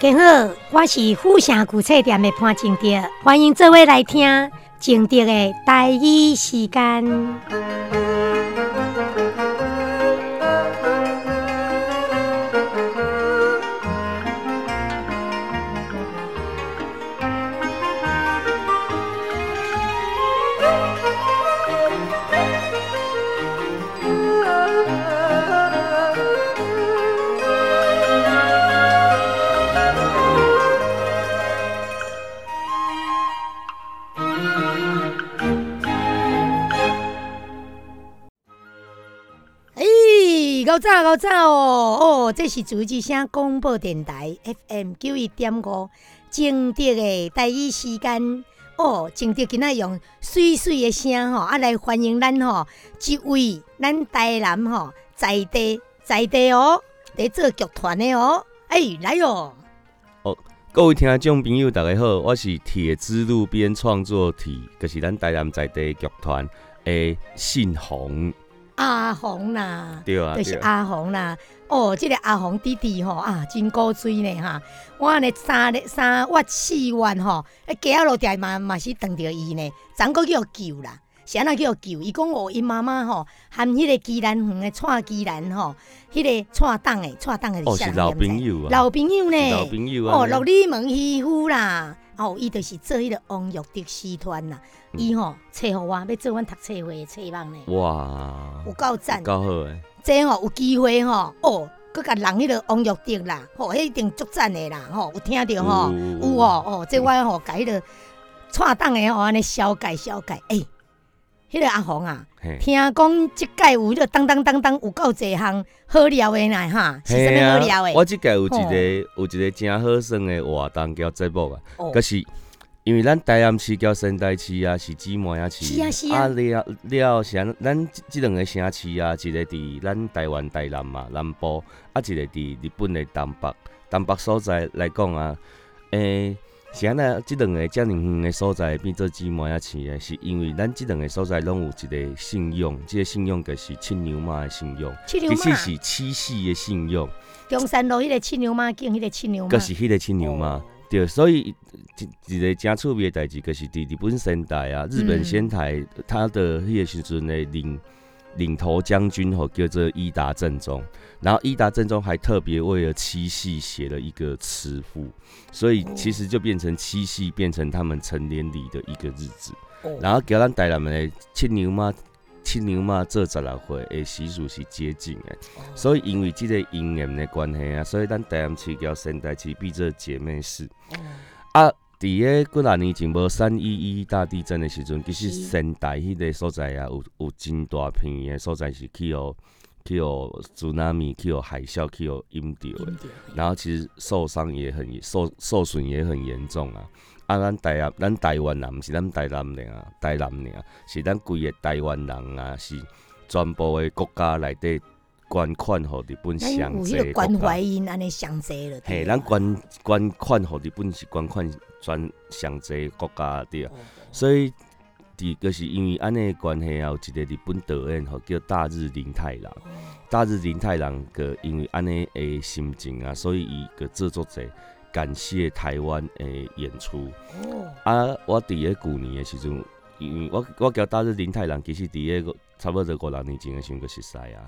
家好，我是富城古菜店的潘静德，欢迎这位来听静德的待语时间。高早哦哦，这是主之声广播电台 FM 九一点五，正德的第一时间哦，正德今仔用水水的声吼，啊来欢迎咱吼一位咱台南吼在地在地哦，在做剧团的哦，哎来哟！哦，各位听众朋友大家好，我是铁之路边创作体，就是咱台南在地剧团的信宏。阿红啦，对啊，就是阿红啦。哦，这个阿红弟弟吼啊，真古锥呢哈。我呢三三我四万吼，哎，家路店嘛嘛是撞着伊呢，怎个叫救啦？是安那叫救？伊讲哦，因妈妈吼含迄个鸡兰园的串鸡兰吼，迄个蔡档的串档的哦，是老朋友啊，老朋友呢，老朋友啊。哦，落你门欺负啦。哦，伊就是做迄个王玉德师团啦，伊吼找互我要做阮读册会的册网呢。哇，有够赞，够好诶！这吼有机会吼，哦，佮甲人迄个王玉德啦，吼，迄一定足赞的啦，吼，有听着吼，有哦，哦，即我吼甲迄个串档的吼安尼小解小解，诶，迄个阿红啊，听讲即届有迄个当当当当有够济项好料的呢哈，是啥物好料的？我即届有一个有一个真好耍的活动叫节目啊，可是因为咱台南市交仙台市啊，是姊妹啊市，啊了了是咱即两个城市啊，一个伫咱台湾台南嘛南部，啊一个伫日本的东北，东北所在来讲啊，诶。是安尼，即两个遮尔远的所在变做姊妹啊市的，是因为咱即两个所在拢有一个信用，即个信用就是七牛妈的信用，其实是七夕的信用。中山路迄个七牛妈经，迄个七牛妈，就是迄个七牛妈。对，所以一一个真趣味的代志，就是伫日本仙台啊，日本仙台，他的迄个时阵的领领头将军吼叫做伊达正宗。然后伊达正宗还特别为了七夕写了一个词赋，所以其实就变成七夕变成他们成年礼的一个日子。然后给咱台南的七牛妈、七牛妈这十六岁的习俗是接近的，所以因为这个姻缘的关系啊，所以咱台南市叫仙台市变做姐妹市。啊，伫个几廿年前无三一一大地震的时阵，其实仙台迄个所在啊，有有真大片的所在是去哦。去有祖纳米，去有海啸，去有阴掉然后其实受伤也很受受损也很严重啊！啊，咱台啊，咱台湾人毋是咱台南人啊，台南人是咱规个台湾人啊，是全部的国家内底捐款互日本上济关怀因安尼上济了。嘿，咱捐捐款互日本是捐款全上济国家对啊，所以。就是因为安尼关系啊，有一个日本导演吼叫大日林太郎，大日林太郎个因为安尼诶心情啊，所以伊个制作者感谢台湾诶演出。啊，我伫个旧年诶时阵，因为我我交大日林太郎，其实伫个差不多五六年前的时阵个熟悉啊。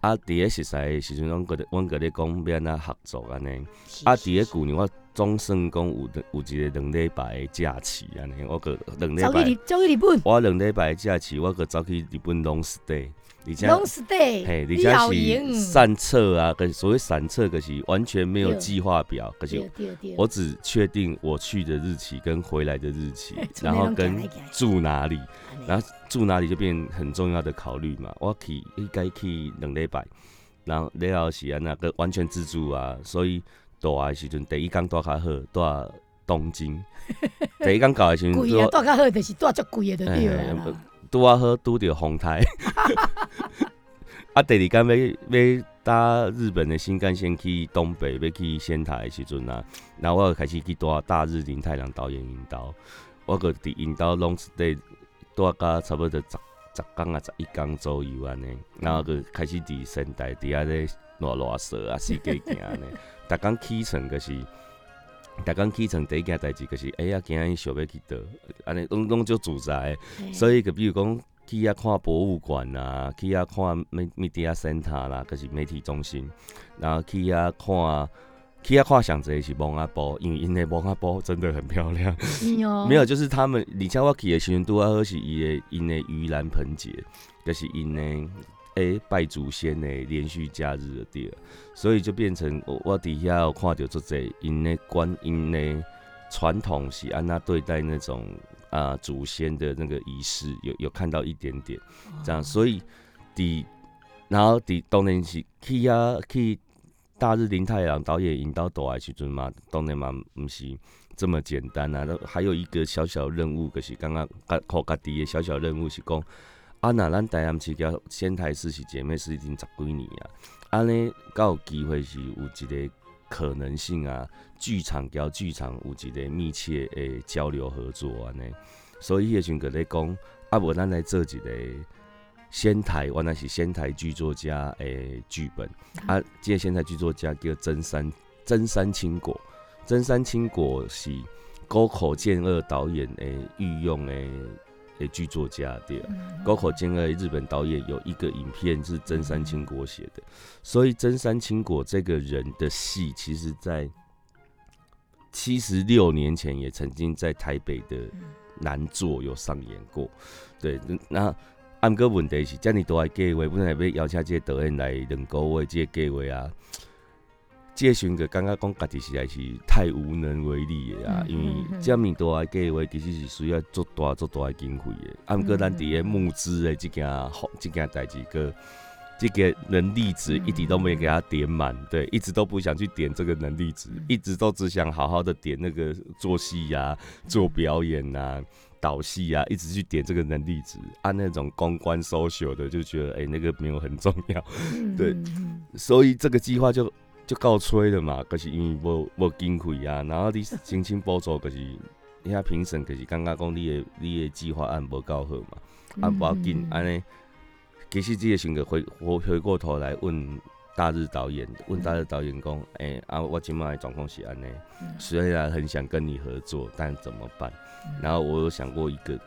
啊，伫个熟悉的时阵，阮个阮个咧讲要安怎合作安尼。啊，伫个旧年我。总算讲有有一个两礼拜的假期安尼，我个两礼拜走去日本，我两礼拜假期，我个走去日本 long stay，而且 long stay，嘿，而且是散策啊，跟所谓散策可是完全没有计划表，可是我只确定我去的日期跟回来的日期，然后跟住哪里，然后住哪里就变很重要的考虑嘛。我去应该去两礼拜，然后然后是安那个完全自助啊，所以。住的时阵，第一工住较好，住东京。第一工搞的时阵，贵啊，住较好就是住足贵的，对啦。拄啊好，拄着风台。啊，第二工要要搭日本的新干线去东北，要去仙台的时阵啊，然后我开始去住大日林太郎导演引导，我个伫引导 long stay 住甲差不多十十工啊，十一工左右安尼，然后就开始伫仙台伫遐咧乱乱说啊，四界行呢。逐工起床就是逐工起床第一件代志就是，哎呀，今日想要去倒，安尼拢拢就自在。嘿所以，就比如讲，去遐看博物馆啊，去遐看 Me Media Center 啦，就是媒体中心，然后去遐看，去遐看上侪是蒙阿波，因为因的蒙阿波真的很漂亮。是哦，没有，就是他们，而且我去的时阵拄啊好是伊的因的盂兰盆节，就是因的诶拜祖先的连续假日的地儿，所以就变成我我底下有看到做这因的观因的传统是安那对待那种啊、祖先的那个仪式，有有看到一点点。这样，所以底然后底当然是去啊去大日林太郎导演引导倒来时阵嘛，当然嘛毋是。这么简单啊！还有一个小小任务，就是刚刚家靠家己的小小任务是讲，啊那咱台南市交仙台市是姐妹市已经十几年啊，安尼敢有机会是有一个可能性啊，剧场交剧场有一个密切的交流合作安尼，所以迄个时阵个咧讲，啊无咱来做一个仙台，原来是仙台剧作家诶剧本，啊，这个仙台剧作家叫真山真山清果。真山清果是沟口健二导演诶御用诶诶剧作家对啊，沟口健二日本导演有一个影片是真山清果写的，所以真山清果这个人的戏，其实在七十六年前也曾经在台北的南座有上演过。对，那按个问题是，遮尔大诶计划，本来要邀请这个导演来两个月，这个计划啊。这个时阵就感觉讲家己实在是太无能为力的啊，嗯因为嗯嗯遮尔大诶计划其实是需要做大做大诶经费的，啊，毋过咱伫个募资的即件好即件代志个。这个能力值一直都没给他点满，对，一直都不想去点这个能力值，一直都只想好好的点那个做戏呀、做表演呐、导戏啊，一直去点这个能力值，按那种公关 social 的就觉得，哎、那个没有很重要，对。所以这个计划就就告吹了嘛，可是因为无无经费啊，然后你申请补助，可是遐评审可是感觉讲你的你的计划案无够好嘛，啊嗯无要紧嗯，安尼，其实这个时候回回回过头来问大日导演，问大日导演讲，诶、啊，我今麦的状况是安尼，嗯。虽然很想跟你合作，但怎么办？然后我有想过一个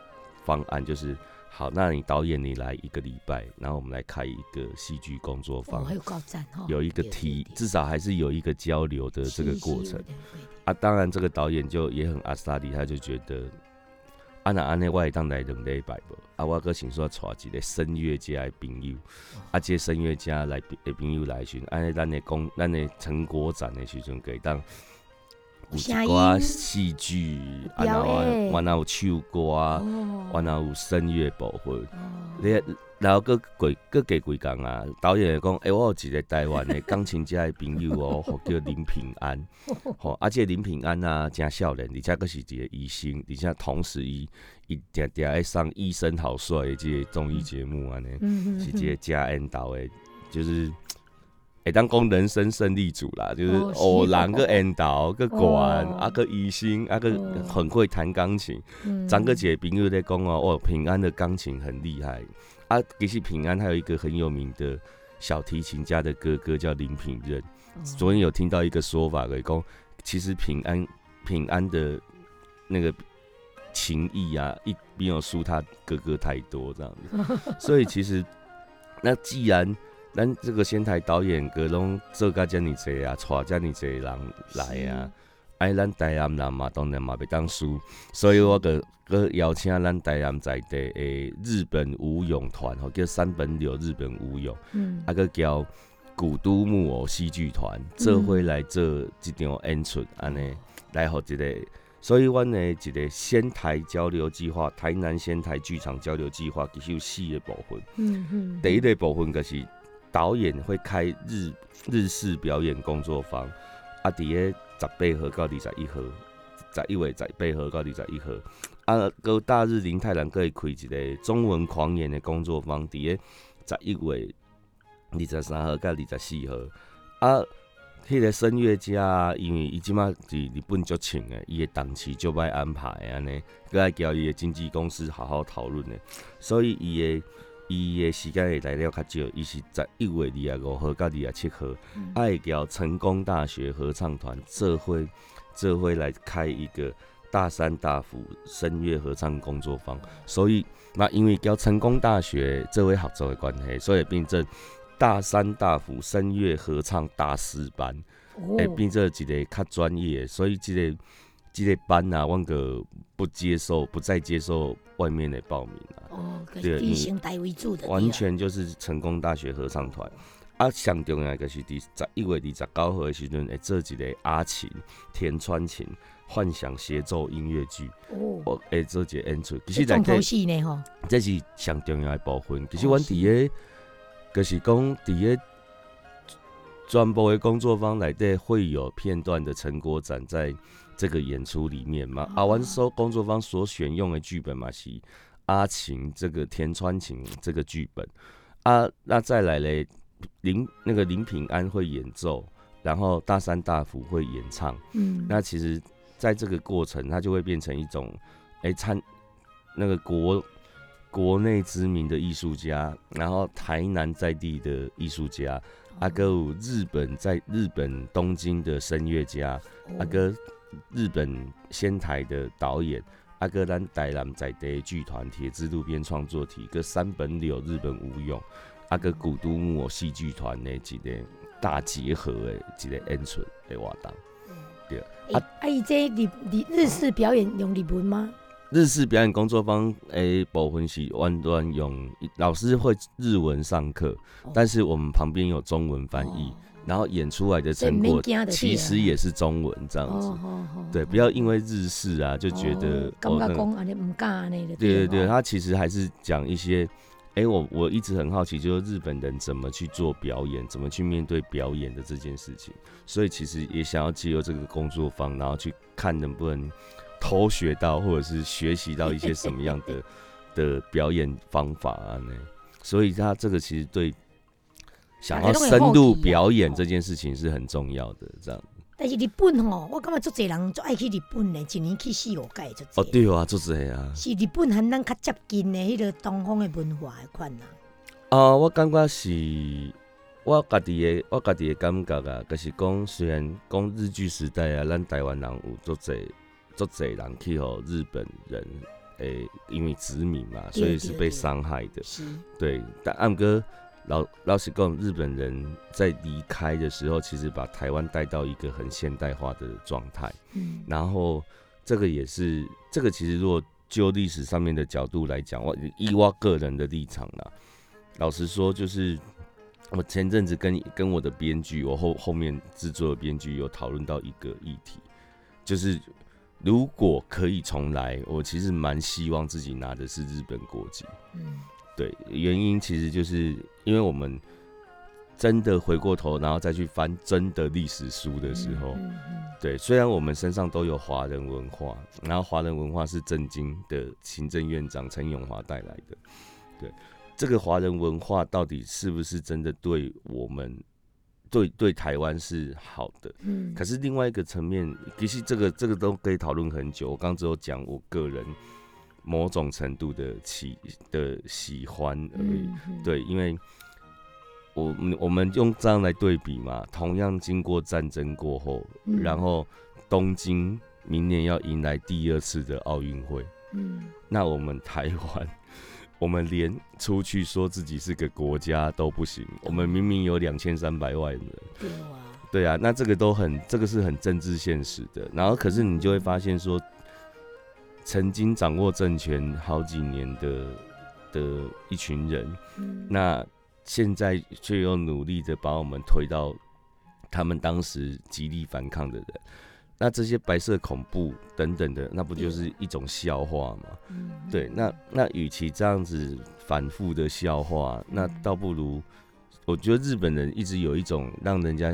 方案，就是好，那你导演你来一个礼拜，然后我们来开一个戏剧工作哦，坊，还有高赞哈，有一个对题，至少还是有一个交流的这个过程。啊。当然，这个导演就也很阿萨里，他就觉得，啊那安尼我会当来两礼拜无，啊我搁想说带一个声乐家的朋友，啊这个声乐家来的朋友来时，安尼咱的公咱的成果展的时阵，给当。有一声寡戏剧，啊，然后演完后有唱歌，哦，完后有声乐部分。哦你然后搁几搁加几工啊？导演讲，诶、我有一个台湾的钢琴家的朋友哦，吼叫林平安，吼，而且林平安啊，真少年，而且佫是一个医生，而且同时伊伊定定爱上《医生好帅》的这个综艺节目安尼，嗯是一个加引导的，就是。会当讲人生胜利组啦，就是哦是偶然个引导个管哦啊个医生啊个哦很会弹钢琴，嗯张哥姐朋友在讲哦，哦，平安的钢琴很厉害啊。其实平安还有一个很有名的小提琴家的哥哥叫林品任。哦昨天有听到一个说法，给讲其实平安平安的那个情谊啊，一没有输他哥哥太多这样子。所以其实那既然咱这个仙台导演阁拢做甲遮尔济啊，带遮尔济人来啊。哎，咱台南人嘛，当然嘛袂当输，所以我个个邀请咱台南在地诶日本舞踊团，吼叫三本柳日本舞踊，嗯啊个叫古都木偶戏剧团，做伙来做一场演出，安尼来互一个，所以阮的一个仙台交流计划，台南仙台剧场交流计划，其实有四个部分。嗯嗯第一个部分就是导演会开日日式表演工作坊，啊，伫个十八号到二十一号，十一月十八号到二十一号，啊，个大日林太郎会开一个中文狂言的工作坊，伫个十一月二十三号到二十四号，啊。迄个声乐家，因为伊即马伫日本足请诶，伊的档期就歹安排安尼，搁爱交伊的经纪公司好好讨论的，所以伊的伊的时间会来了较少，伊是十一月二十五号到二十七号，爱交成功大学合唱团这会这会来开一个大三大辅声乐合唱工作坊，所以那因为交成功大学这位合作的关系，所以变成大三大辅声乐合唱大师班，会变成一个较专业，所以这个。这个班啊，阮个不接受，不再接受外面的报名啊。哦，对，以成台为主的，完全就是成功大学合唱团。啊，上重要就是第十一月二十九号的时阵，会做一个阿琴、田川琴幻想协奏音乐剧。哦，会做一个演出。其实重头戏呢，吼，这是上重要的部分。其实阮伫个，就是讲伫个专播的工作坊内底会有片段的成果展在。这个演出里面嘛，阿文说工作方所选用的剧本嘛是阿晴这个田川晴这个剧本。啊，那再来嘞林那个林平安会演奏，然后大山大辅会演唱，嗯，那其实在这个过程，它就会变成一种哎参那个国国内知名的艺术家，然后台南在地的艺术家，阿哥日本在日本东京的声乐家，阿哥。日本仙台的导演阿哥丹台南在地剧团铁之路边创作体跟三本柳日本舞用阿哥古都木偶戏剧团的一个大结合的一个演出的活动。对啊，啊伊这日日日式表演用日文吗？日式表演工作坊诶部分是完全用老师会日文上课，但是我们旁边有中文翻译。然后演出来的成果其实也是中文这样子，对，不要因为日式啊就觉得哦，对对对，他其实还是讲一些，哎，我我一直很好奇，就是日本人怎么去做表演，怎么去面对表演的这件事情，所以其实也想要借由这个工作坊，然后去看能不能偷学到，或者是学习到一些什么样的 的表演方法啊？那所以他这个其实对。想要深度表演这件事情是很重要的，这样。但是日本吼，我感觉足侪人足爱去日本的，一年去四五届就。哦，对啊，足侪啊。是日本和咱较接近的迄个东方的文化的款啊。啊，我感觉是，我家己的，我家己的感觉啊，就是讲，虽然讲日剧时代啊，咱台湾人有足侪足侪人去吼日本人，诶，因为殖民嘛，所以是被伤害的。是。对，但暗哥。老老实讲，日本人在离开的时候，其实把台湾带到一个很现代化的状态。嗯，然后这个也是，这个其实如果就历史上面的角度来讲，我以我个人的立场啦，老实说，就是我前阵子跟跟我的编剧，我后后面制作的编剧有讨论到一个议题，就是如果可以重来，我其实蛮希望自己拿的是日本国籍。嗯。对，原因其实就是因为我们真的回过头，然后再去翻真的历史书的时候，对，虽然我们身上都有华人文化，然后华人文化是震惊的行政院长陈永华带来的，对，这个华人文化到底是不是真的对我们对对台湾是好的？嗯，可是另外一个层面，其实这个这个都可以讨论很久。我刚只有讲我个人。某种程度的喜的喜欢而已，对，因为我我们用这样来对比嘛，同样经过战争过后，然后东京明年要迎来第二次的奥运会，嗯，那我们台湾，我们连出去说自己是个国家都不行，我们明明有两千三百万人，对啊，对啊，那这个都很，这个是很政治现实的，然后可是你就会发现说。曾经掌握政权好几年的的一群人，那现在却又努力的把我们推到他们当时极力反抗的人，那这些白色恐怖等等的，那不就是一种笑话吗？对，那那与其这样子反复的笑话，那倒不如我觉得日本人一直有一种让人家。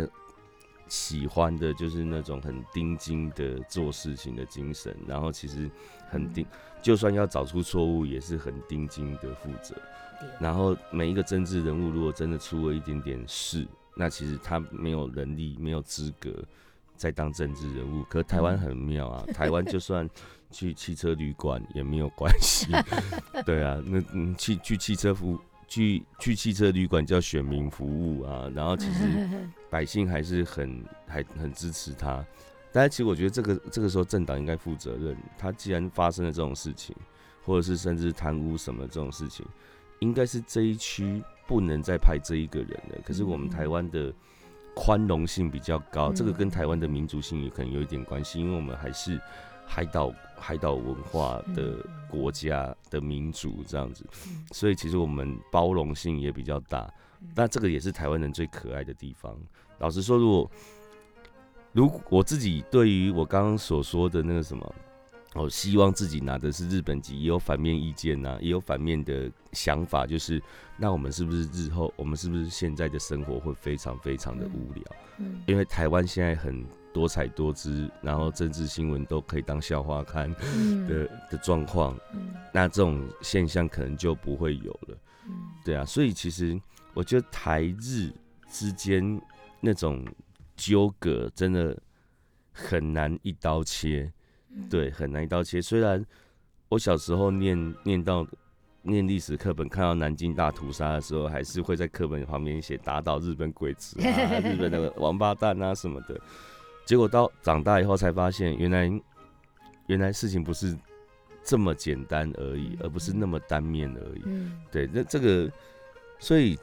喜欢的就是那种很钉钉的做事情的精神，然后其实很定，就算要找出错误，也是很钉钉的负责。然后每一个政治人物，如果真的出了一点点事，那其实他没有能力、没有资格再当政治人物。可台湾很妙啊，台湾就算去汽车旅馆也没有关系。对啊，那嗯，去去汽车服。去去汽车旅馆叫选民服务啊，然后其实 百姓还是很还很支持他。但是其实我觉得这个这个时候政党应该负责任，他既然发生了这种事情，或者是甚至贪污什么这种事情，应该是这一区不能再派这一个人了。可是我们台湾的宽容性比较高，这个跟台湾的民族性也可能有一点关系，因为我们还是海岛海岛文化的国家的民族这样子，所以其实我们包容性也比较大。那这个也是台湾人最可爱的地方。老实说，如果如果我自己对于我刚刚所说的那个什么，我希望自己拿的是日本籍，也有反面意见呐，也有反面的想法，就是那我们是不是日后，我们是不是现在的生活会非常非常的无聊？嗯，因为台湾现在很多彩多姿，然后政治新闻都可以当笑话看的的状况，嗯，那这种现象可能就不会有了。嗯，对啊，所以其实我觉得台日之间那种。纠葛真的很难一刀切，对，很难一刀切。虽然我小时候念念到念历史课本，看到南京大屠杀的时候，还是会在课本旁边写打倒日本鬼子啊，日本的王八蛋啊什么的。结果到长大以后才发现，原来原来事情不是这么简单而已，而不是那么单面而已。对，那这个所以。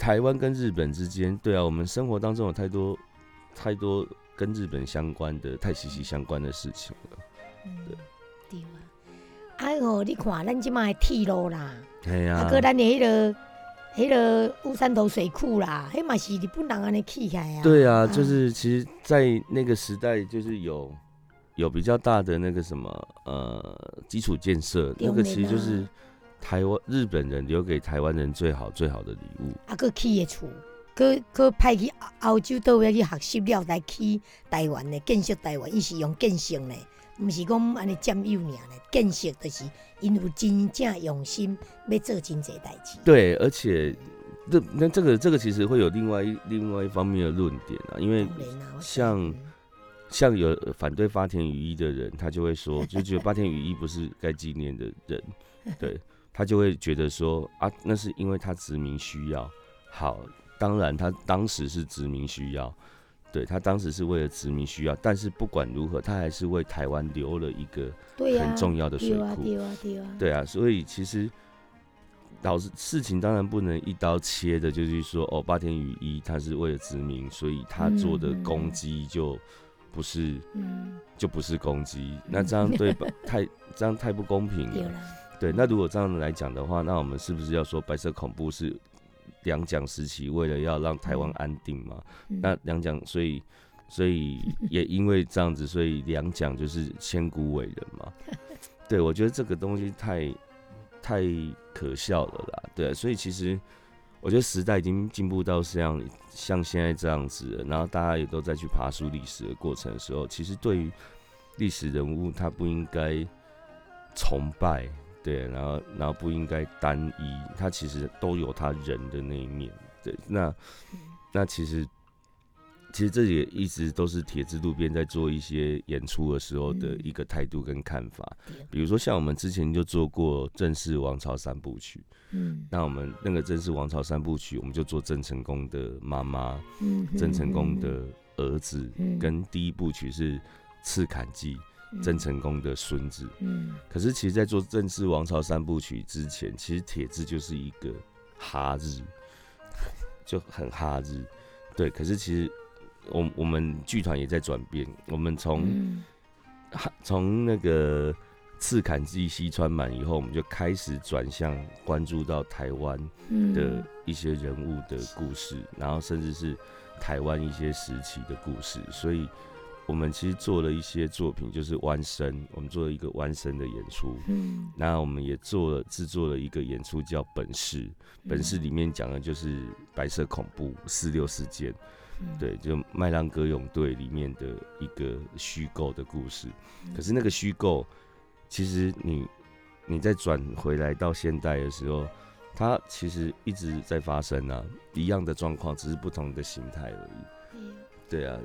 台湾跟日本之间，对啊，我们生活当中有太多太多跟日本相关的、太息息相关的事情了。对，对啊。哎呦，你看，咱即卖铁路啦，系啊，啊，个咱的迄个、迄个乌山头水库啦，迄嘛是日本人安尼起来啊。对啊，就是其实，在那个时代，就是有有比较大的那个什么呃基础建设，那个其实就是。台湾日本人留给台湾人最好最好的礼物。啊，佮起的厝，佮佮派去欧洲倒位去学习了来起台湾的建设台湾，伊是用建设的，毋是讲安尼占有尔的。建设就是因有真正用心要做真济代志。对，而且这那这个这个其实会有另外一另外一方面的论点啊，因为像像有反对发田雨衣的人，他就会说，就觉得发田雨衣不是该纪念的人，对。他就会觉得说啊，那是因为他殖民需要。好，当然他当时是殖民需要，对他当时是为了殖民需要。但是不管如何，他还是为台湾留了一个很重要的水库。对啊，对啊，对啊。所以其实导致事情当然不能一刀切的，就是说哦，八田雨衣他是为了殖民，所以他做的攻击就不是，就不是攻击。那这样对 吧太这样太不公平了。对，那如果这样来讲的话，那我们是不是要说白色恐怖是两蒋时期为了要让台湾安定嘛？那两蒋，所以所以 也因为这样子，所以两蒋就是千古伟人嘛？对，我觉得这个东西太太可笑了啦。对，所以其实我觉得时代已经进步到像像现在这样子，然后大家也都在去爬书历史的过程的时候，其实对于历史人物，他不应该崇拜。对，然后然后不应该单一，他其实都有他人的那一面。对，那那其实其实这也一直都是铁之路边在做一些演出的时候的一个态度跟看法。比如说像我们之前就做过正式王朝三部曲，嗯，那我们那个正式王朝三部曲，我们就做郑成功的妈妈，嗯，郑成功的儿子，跟第一部曲是刺砍记。郑成功的孙子，嗯，可是其实，在做郑氏王朝三部曲之前，其实铁字就是一个哈日，就很哈日，对。可是其实，我我们剧团也在转变，我们从从那个刺砍记西川满以后，我们就开始转向关注到台湾的一些人物的故事，然后甚至是台湾一些时期的故事，所以。我们其实做了一些作品，就是弯身，我们做了一个弯身的演出。嗯，那我们也做了制作了一个演出，叫《本事》。本事里面讲的就是白色恐怖四六事件，对，就麦浪歌咏队里面的一个虚构的故事。可是那个虚构，其实你你再转回来到现代的时候，它其实一直在发生啊，一样的状况，只是不同的形态而已。对啊。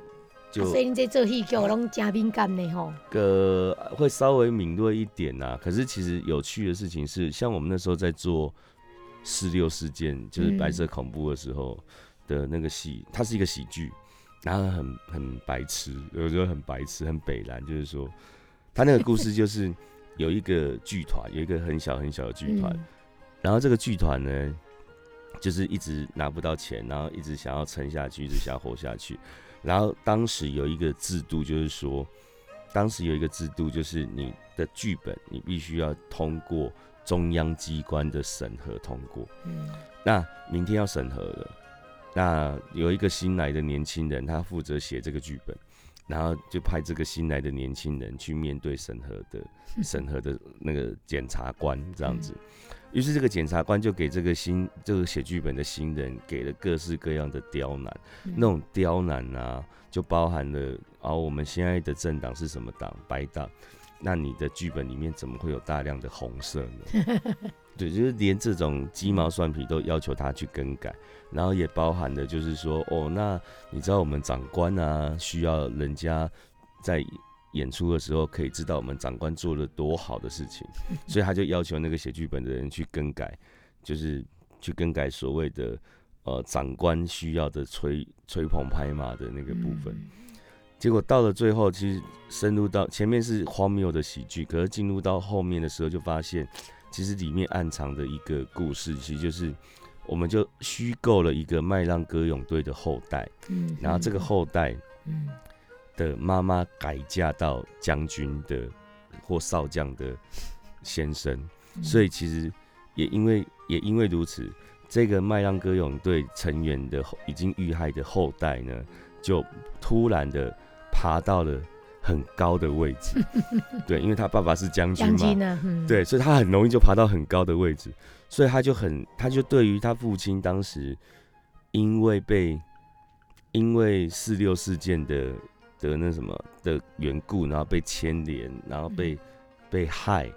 所以你在做戏剧拢真敏感的吼，个会稍微敏锐一点呐。可是其实有趣的事情是，像我们那时候在做四六事件，就是白色恐怖的时候的那个戏，它是一个喜剧，然后很很白痴，有时候很白痴，很北蓝，就是说，他那个故事就是有一个剧团，有一个很小很小的剧团，然后这个剧团呢，就是一直拿不到钱，然后一直想要撑下去，一直想要活下去，然后当时有一个制度，就是说，当时有一个制度，就是你的剧本你必须要通过。中央机关的审核通过，嗯，那明天要审核了，那有一个新来的年轻人，他负责写这个剧本，然后就派这个新来的年轻人去面对审核的 审核的那个检察官这样子，于是这个检察官就给这个新这个写剧本的新人给了各式各样的刁难，那种刁难啊，就包含了啊，我们现在的政党是什么党？白党。那你的剧本里面怎么会有大量的红色呢？对，就是连这种鸡毛蒜皮都要求他去更改，然后也包含的就是说，哦，那你知道我们长官啊，需要人家在演出的时候可以知道我们长官做了多好的事情，所以他就要求那个写剧本的人去更改，就是去更改所谓的呃长官需要的吹吹捧拍马的那个部分。结果到了最后，其实深入到前面是荒谬的喜剧，可是进入到后面的时候，就发现其实里面暗藏的一个故事，其实就是我们就虚构了一个麦浪歌咏队的后代，嗯，然后这个后代，嗯，的妈妈改嫁到将军的或少将的先生，所以其实也因为也因为如此，这个麦浪歌咏队成员的已经遇害的后代呢，就突然的。爬到了很高的位置，对，因为他爸爸是将军嘛，对，所以他很容易就爬到很高的位置，所以他就很，他就对于他父亲当时因为被因为四六事件的的那什么的缘故，然后被牵连，然后被被害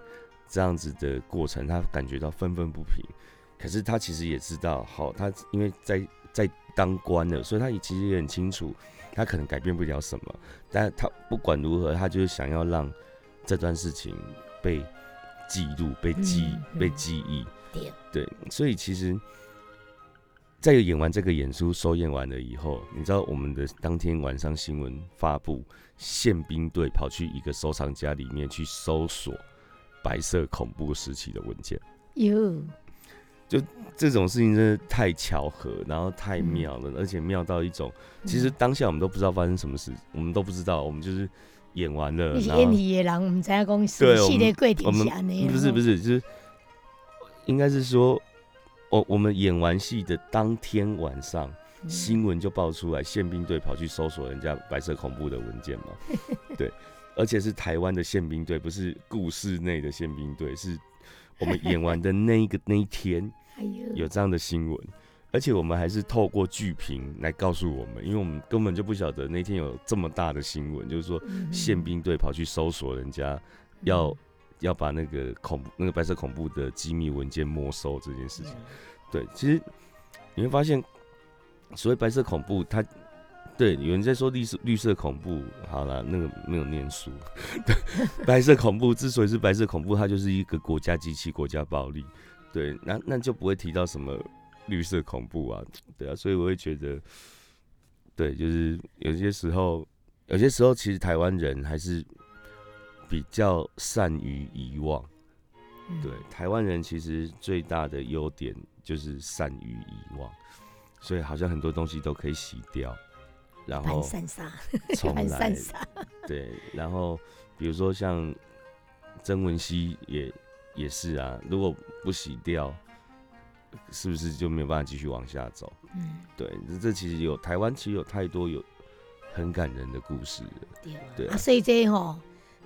这样子的过程，他感觉到愤愤不平。可是他其实也知道，好，他因为在在当官了，所以他也其实也很清楚。他可能改变不了什么，但他不管如何，他就是想要让这段事情被记录、被记、被记忆。对，所以其实，在演完这个演出、收演完了以后，你知道我们的当天晚上新闻发布，宪兵队跑去一个收藏家里面去搜索白色恐怖时期的文件。有。就这种事情真的太巧合，然后太妙了，而且妙到一种，其实当下我们都不知道发生什么事，我们都不知道，我们就是演完了，演戏的人，我们在公司系列柜底下呢，不是不是，就是应该是说，我我们演完戏的当天晚上，新闻就爆出来，宪兵队跑去搜索人家白色恐怖的文件嘛，对，而且是台湾的宪兵队，不是故事内的宪兵队，是我们演完的那一个 那一天。有这样的新闻，而且我们还是透过剧评来告诉我们，因为我们根本就不晓得那天有这么大的新闻，就是说宪兵队跑去搜索人家，要要把那个恐怖那个白色恐怖的机密文件没收这件事情。对，其实你会发现，所谓白色恐怖，它对有人在说绿色绿色恐怖，好了，那个没有念书。对，白色恐怖之所以是白色恐怖，它就是一个国家机器、国家暴力。对，那那就不会提到什么绿色恐怖啊，对啊，所以我会觉得，对，就是有些时候，有些时候其实台湾人还是比较善于遗忘。对，台湾人其实最大的优点就是善于遗忘，所以好像很多东西都可以洗掉，然后重来。对，然后比如说像曾文熙也。也是啊，如果不洗掉，是不是就没有办法继续往下走？嗯，对，这其实有台湾，其实有太多有很感人的故事。对啊，所以这吼，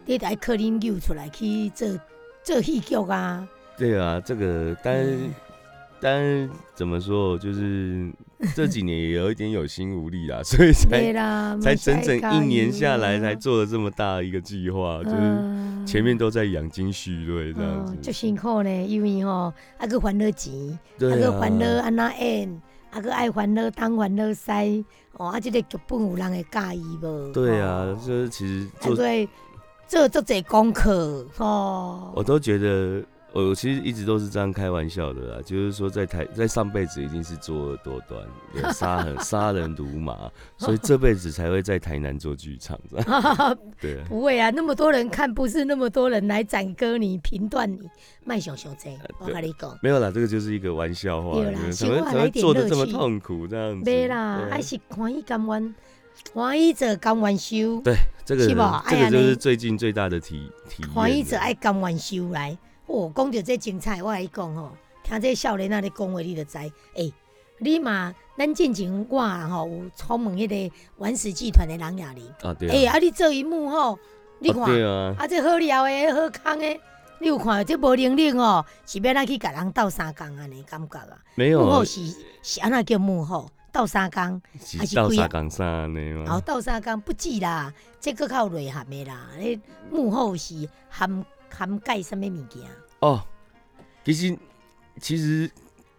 得来克林救出来去做做戏剧啊。对啊，这个但但怎么说，就是这几年也有一点有心无力啊，所以才才整整一年下来才做了这么大一个计划，就是。前面都在养精蓄锐这样子，就辛苦呢，因为吼，啊个还了钱，啊个还了安那演，啊个爱还了当还了西，哦，啊这个剧本有人会介意无？对啊，就是其实做做做这功课，哦，我都觉得，我其实一直都是这样开玩笑的啦，就是说在台在上辈子一定是作恶多端，对 杀人杀人如麻，所以这辈子才会在台南做剧场，这样。对啊。不会啊，那么多人看，不是那么多人来斩割你、评断你，卖熊熊贼，我跟你讲，没有啦，这个就是一个玩笑话，有啦怎么怎么做的这么痛苦这样子？没啦，还是欢喜甘愿，欢喜者甘愿修，对这个是吧这个就是最近最大的体体验了。欢喜者爱甘愿修来。哦，讲到这精彩，我来讲吼，听这少年仔咧讲话，你就知，诶、你嘛，咱进前我啊吼有访问迄个顽石集团的郎雅玲，啊，对诶、啊，啊，你做一幕吼，你看，啊对啊，啊，这好料的，好康的，你有看这无能力哦，是要咱去甲人斗相共安尼感觉啊？没有啊，幕后是是安那叫幕后斗相共，还是几啊是到沙岗山呢然吗？后斗相共不止啦，这个较有内涵的啦，迄幕后是涵涵盖什么物件？哦，其实其实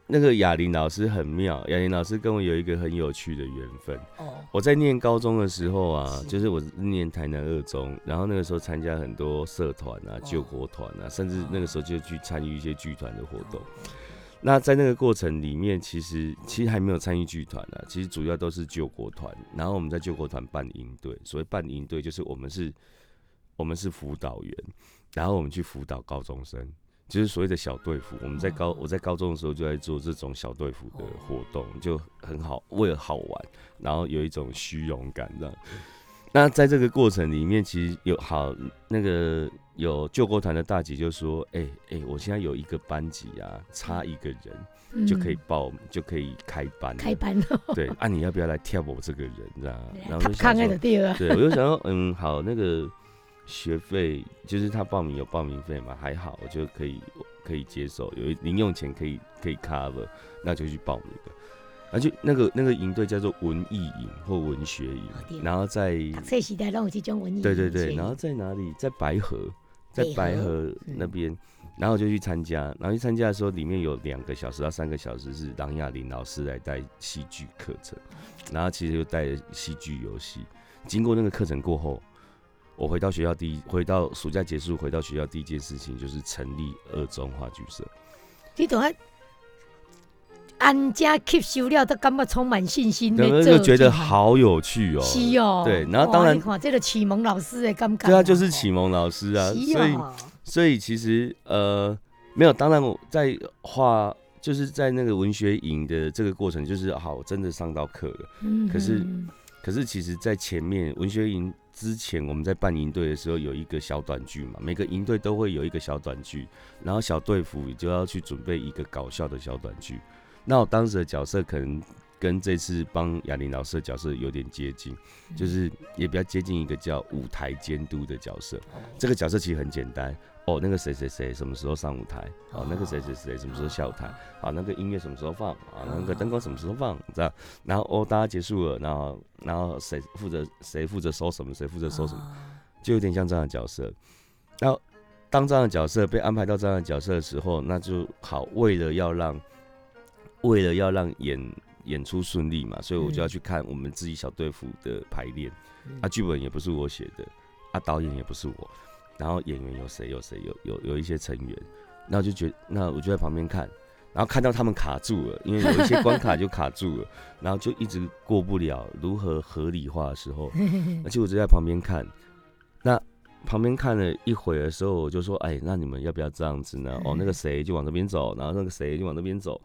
那个雅玲老师很妙，雅玲老师跟我有一个很有趣的缘分。哦，我在念高中的时候啊，是就是我念台南二中，然后那个时候参加很多社团啊、哦救国团啊，甚至那个时候就去参与一些剧团的活动。那在那个过程里面，其实其实还没有参与剧团呢，其实主要都是救国团。然后我们在救国团办营队，所谓办营队就是我们是，我们是辅导员，然后我们去辅导高中生，就是所谓的小队服。我们在高我在高中的时候就在做这种小队服的活动，就很好，为了好玩，然后有一种虚荣感这样。那在这个过程里面，其实有好那个有救国团的大姐就说：“哎、哎、我现在有一个班级啊，差一个人嗯就可以报，就可以开班了。开班了，对，啊，你要不要来跳我这个人？这样，然后他就想说康的就，对了，对，我就想说，嗯，好，那个学费就是他报名有报名费嘛，还好，我就可以可以接受，有零用钱可以可以 cover，那就去报名了。而且那个那个营队叫做文艺营或文学营哦，然后在读册时代让我去讲文艺，对对对，然后在哪里？在白河，在白河嗯那边，然后就去参加，然后去参加的时候，里面有两个小时到三个小时是郎雅玲老师来带戏剧课程，然后其实就带戏剧游戏。经过那个课程过后，我回到学校第一，回到暑假结束回到学校第一件事情就是成立二中话剧社。你懂啊？安家吸收了，都感觉充满信心然后的，就觉得好有趣哦、是哦，对然后当然看这个启蒙老师的感觉，对啊，就是启蒙老师啊，是所以哦，所以其实呃没有，当然我在画就是在那个文学营的这个过程，就是好真的上到课了。嗯可是嗯可是其实，在前面文学营之前，我们在办营队的时候有一个小短剧嘛，每个营队都会有一个小短剧，然后小队服就要去准备一个搞笑的小短剧。那我当时的角色可能跟这次帮雅玲老师的角色有点接近，就是也比较接近一个叫舞台监督的角色。这个角色其实很简单哦，那个谁谁谁什么时候上舞台？哦，那个谁谁谁什么时候下舞台？好，那个音乐什么时候放？啊，那个灯光什么时候放？这样，然后哦，大家结束了，然后然后谁负责谁负责收什么？谁负责收什么？哦就有点像这样的角色。然后当这样的角色被安排到这样的角色的时候，那就好，为了要让为了要让演演出顺利嘛，所以我就要嗯去看我们自己小队服的排练。嗯。啊，剧本也不是我写的，啊，导演也不是我，然后演员有谁有谁有有有一些成员，那我就觉得，那我就在旁边看，然后看到他们卡住了，因为有一些关卡就卡住了，然后就一直过不了，如何合理化的时候，而且我就在旁边看，那旁边看了一会儿的时候，我就说，哎，那你们要不要这样子呢？哦，那个谁就往这边走，然后那个谁就往那边走，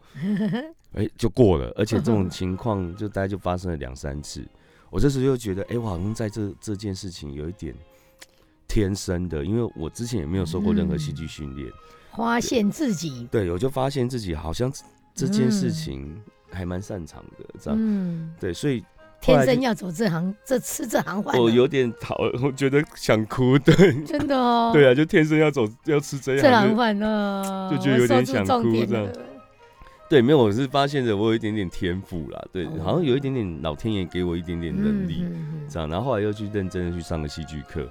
哎，就过了，而且这种情况就大概就发生了两三次。我这时候就觉得，哎、我好像在这这件事情有一点天生的，因为我之前也没有受过任何戏剧训练，发现自己，对我就发现自己好像这件事嗯情还蛮擅长的，这样、嗯，对，所以天生要走这行，这吃这行饭啊，我有点讨，我觉得想哭，对，真的哦，对啊，就天生要走要吃这这样就行饭呢，就觉得有点想哭这样。了对，没有，我是发现着我有一点点天赋啦，对，哦。好像有一点点老天爷给我一点点能力，嗯嗯嗯这样，然后后来又去认真的去上个戏剧课，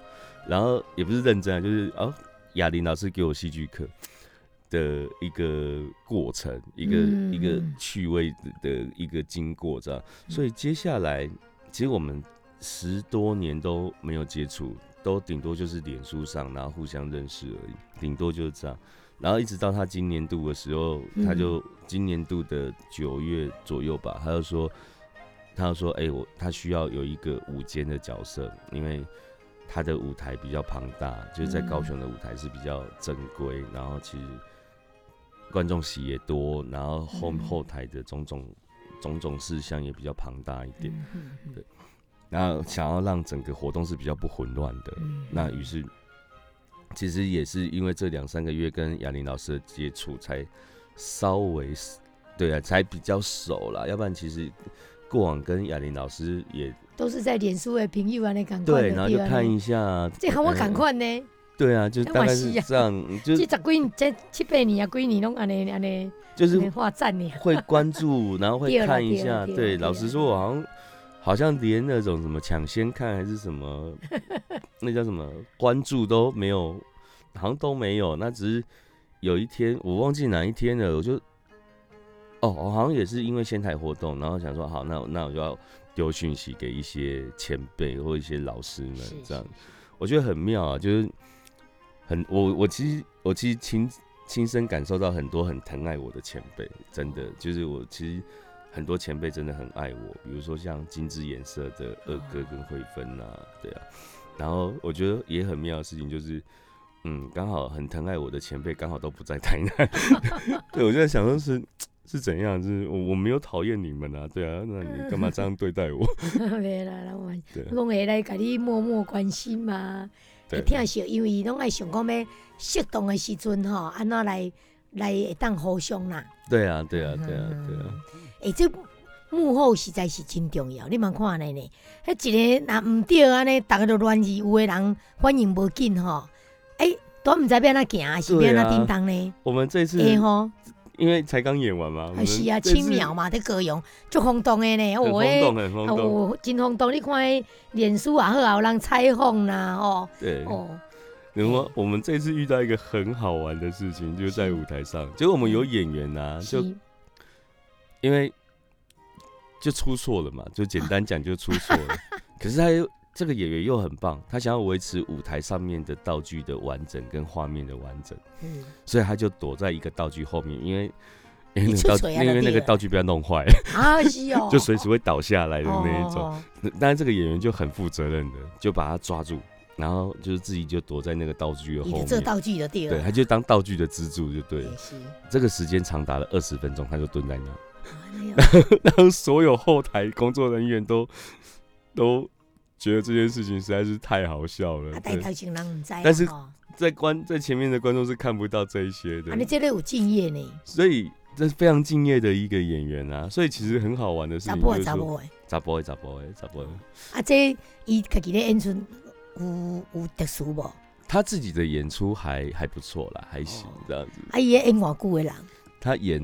然后也不是认真啊，就是哦，雅玲老师给我戏剧课的一个过程，一个、嗯。一个嗯趣味的一个经过，这样，所以接下来其实我们十多年都没有接触，都顶多就是脸书上然后互相认识而已，顶多就是这样。然后一直到他今年度的时候，嗯他就今年度的九月左右吧，他就说，他就说，哎、我他需要有一个舞间的角色，因为他的舞台比较庞大，就是在高雄的舞台是比较正规，然后其实观众席也多，然后后嗯。后台的种种种种事项也比较庞大一点，嗯对。然后想要让整个活动是比较不混乱的，嗯那于是，其实也是因为这两三个月跟雅玲老师的接触，才稍微对啊，才比较熟啦。要不然其实过往跟雅玲老师也都是在脸书的朋友安尼赶快对，然后就看一下，这喊我赶呃快呢，对啊，就这大概嘛是这样，就这十几年这七八年啊，几年拢安尼安尼就是画赞呢。会关注，然后会看一下。对老实说，我好像好像连那种什么抢先看还是什么，那叫什么关注都没有，好像都没有。那只是有一天我忘记哪一天了，我就哦，我好像也是因为仙台活动，然后想说好，那我那我就要丢讯息给一些前辈或一些老师们是，这样我觉得很妙啊，就是很我我其实我其实亲亲身感受到很多很疼爱我的前辈，真的就是我其实很多前辈真的很爱我，比如说像金枝颜色的二哥跟慧芬啊，对啊，然后我觉得也很妙的事情就是。嗯，刚好很疼爱我的前辈，刚好都不在台南。对，我就在想说是是怎样，就是我我没有讨厌你们啊，对啊，那你干嘛这样对待我？没啦，老板，对拢会来甲你默默关心嘛，会对听惜，因为拢爱想讲要适当的时阵吼，安怎来来会当互相啦。对啊，对啊，对啊，对啊，诶、这幕后实在是真重要，你莫看安尼呢，迄一个若毋对安尼，逐个都乱字，有的人反应无紧吼，诶、都毋知要安怎行，还是要安怎叮当呢？我们这次因为才刚演完嘛，是啊，这次轻描嘛，在歌咏，足轰动的呢，哦，很轰动，很轰动。哦，真轰动！你看迄脸书也好，有人采访啦，哦，对，哦，然后我们这次遇到一个很好玩的事情，就是在舞台上，就是我们有演员呐，就因为就出错了嘛，就简单讲就出错了。可是他又这个演员又很棒，他想要维持舞台上面的道具的完整跟画面的完整，嗯，所以他就躲在一个道具后面，因为 因为那个道具不要弄坏，啊是哦，就随时会倒下来的那一种。哦，但是这个演员就很负责任的，就把他抓住，然后就是自己就躲在那个道具的后面，道具就对了，对，他就当道具的支柱就对了。这个时间长达了二十分钟，他就蹲在那，然后所有后台工作人员都都觉得这件事情实在是太好笑了但是在观在前面的观众是看不到这一些的。啊，，你这个有敬业呢，所以这是非常敬业的一个演员啊。所以其实很好玩的事情就是说，查某诶，查甫的查甫的查甫的，啊，这伊家己咧演出有有特殊无？他自己的演出还还不错啦，还行哦。这样子。啊，伊演偌久的人，他演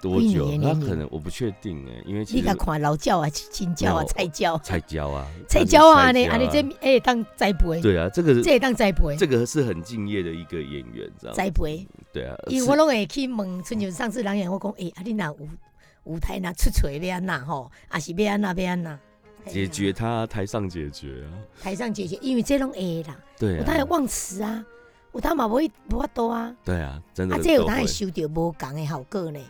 多久？年年龄他可能我不确定哎，因为你甲看老教啊、青教啊、菜教、菜教啊，菜他是椒啊，安尼安尼这会当栽培，对啊，这个这会当栽培，这个是很敬业的一个演员，这样栽培。对啊，因为我拢会去问，春像上次人演我讲，诶、啊，你若舞舞台若出锤要安那吼，啊是要安那要安那，解决他台上解决啊，台上解决，因为这拢会啦，对啊。有当会，忘词啊，有当嘛无无法多啊，对啊，真的啊，这有当会。收到无共的效果呢，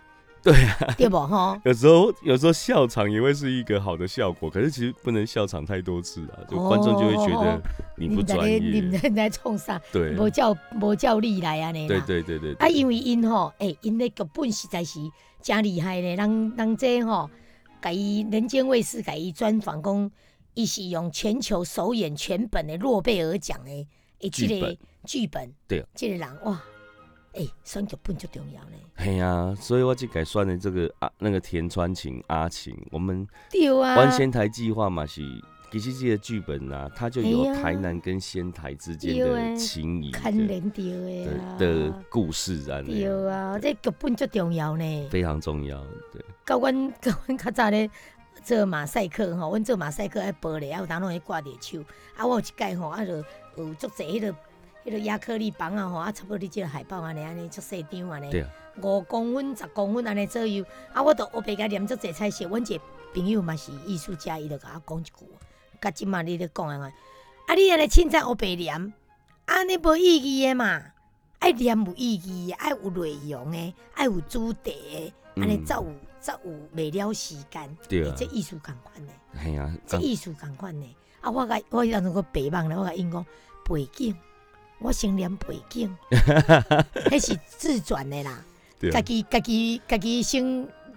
对啊，对不吼？有时候有时候笑场也会是一个好的效果，可是其实不能笑场太多次啊，就观众就会觉得你不专业，你毋业，知在创啥，对，无叫无叫你来啊，你对啦。对对对，啊，因为因吼，哎、因那个本实在是真厉害咧，人人这吼，甲伊人间卫视甲伊专访讲，伊是用全球首演全本的诺贝尔奖的诶，即个剧本。对，即个人哇，诶、选剧本就重要咧，嘿呀，所以我就改选的这个啊那个田川晴阿晴，我们对啊，关仙台计划嘛是。其实这个剧本啊，它就有台南跟仙台之间的情谊牵的连到的的啊，的故事啊，那对啊，这剧本最重要呢。非常重要。对，甲阮 甲阮较早咧做马赛克吼，阮做马赛克爱玻璃，啊有当拢会挂伫手。啊，我有一届吼，啊就有足济迄个迄个亚克力板啊吼，啊差不多你即个海报安尼安尼足细张安尼五公分、十公分安尼左右。啊，我都黑白甲念足济彩色。阮一个朋友嘛是艺术家，伊就甲我讲一句，甲即马你咧讲安尼，啊你安尼凊彩黑白念，安尼无意义诶嘛。爱念有意义，爱有内容诶，爱有主题诶，安尼嗯才有才有未了时间。对啊欸这艺术共款诶，系啊，这艺术共款诶。啊，我甲我当初个白梦咧，我甲因讲背景，我先念背景，迄是自传的啦。家己家己家己先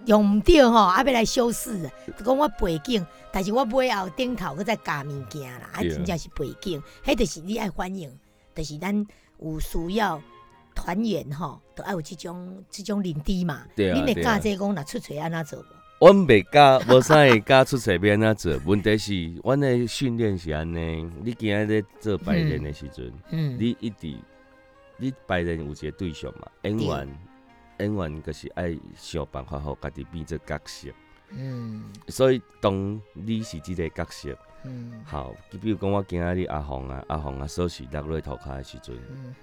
用毋着吼，啊要来修饰的，就讲我背景，但是我尾后顶头搁再加物件啦，啊真正是背景，迄就是你爱反映，就是咱有需要团员吼，都爱有即种即种认知嘛。恁会教这讲若出锤安怎做无？阮袂教，无啥会教出册要安怎做。问题是，阮的训练是安尼，你今日咧做排练的时阵，嗯，你一直你排练有一个对象嘛，演员演员就是爱想办法互家己变做角色。嗯。所以当你是即个角色，嗯好，比如讲我今仔日阿红啊，阿红啊锁匙落落涂骹的时阵，嗯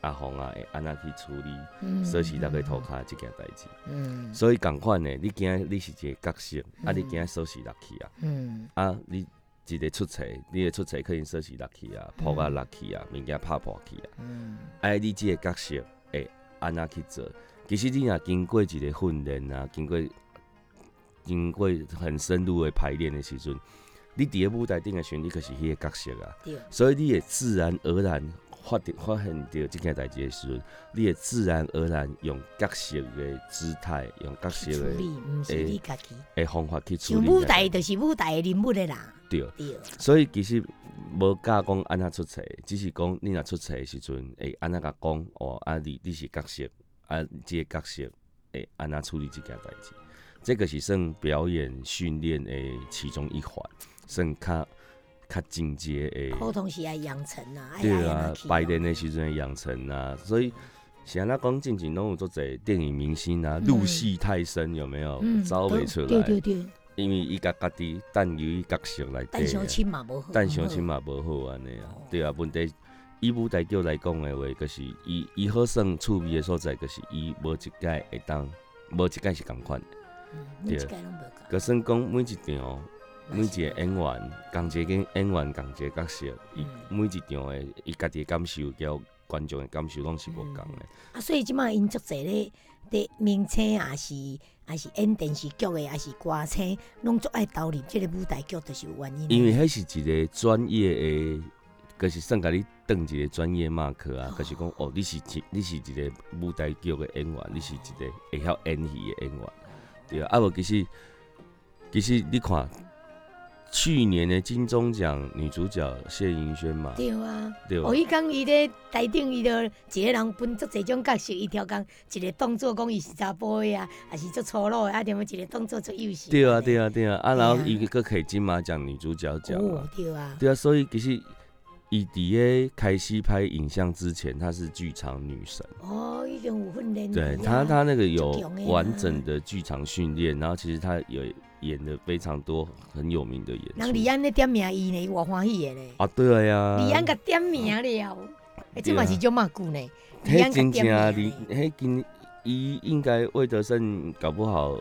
阿红啊会安那去处理嗯锁匙落落涂骹即件代志。嗯所以共款的，你今仔你是一个角色，啊，你嗯今仔锁匙落去啊。嗯啊，你一个出册，你的出册可能锁匙落去啊，破啊落去啊，物件拍破去啊。嗯啊，你即个角色会安那去做？其实你若经过一个训练啊，经过经过很深入的排练的时阵，你伫个舞台顶的时阵，你就是迄个角色啊。所以你会自然而然发现发现到即件代志的时阵，你会自然而然用角色的姿态，用角色的去处理，毋是你家己。的方法去处像理。舞台就是舞台的人物的啦，对。对。所以其实无教讲安怎出册，只是讲你若出册的时阵，会安怎甲讲哦，啊你你是角色，啊即个角色会安怎处理即件代志，这个是算表演训练的其中一环，算较较进阶的。普通时爱养成啊，对啊来，去排练的时阵的养成啊，所以是安那讲进前拢有做侪电影明星啊，入戏太深有没有？嗯，招都袂出来，对对对，因为伊家家己但由于角色来但相。亲嘛无好，但相亲嘛无好安尼啊哦，对啊，问题伊舞台剧来讲的话，就是伊伊好算趣味的所在，就是伊无一届会当，无一届是共款的。嗯，每一拢无搞。佮算讲每一场，每一个演员，共一个演员，共一个角色，伊嗯每一场的伊家己的感受，交观众的感受拢是无共的。啊，所以即卖因足侪咧，伫明星也是也是演电视剧的，也是歌星，拢足爱投入即个舞台剧，就是有原因的。因为迄是一个专业的，就是算甲你当一个专业马克啊，就是讲哦，你是一你是一个舞台剧的演员，你是一个会晓演戏的演员，对啊。啊无其实其实你看去年的金钟奖女主角谢盈萱嘛，对啊，对啊哦，？伊讲伊咧台顶，伊就一个人分做侪种角色，伊条讲一个动作讲伊是查甫的啊，还是做粗鲁的啊，踮一个动作做幼细。对啊，对啊，对啊。啊，然后伊个可以金马奖女主角奖嘛哦，，对啊，对啊。所以其实伊伫咧开始拍影像之前，她是剧场女神。哦，已经有训练。对她，她那个有完整的剧场训练，然后其实她有演的非常多很有名的演人李出。安咧点名伊呢，我欢喜的咧。啊，对呀，李安甲点名了，哎，这嘛是叫嘛久呢。李迄安甲点真正啊，名李迄今伊应该魏德胜搞不好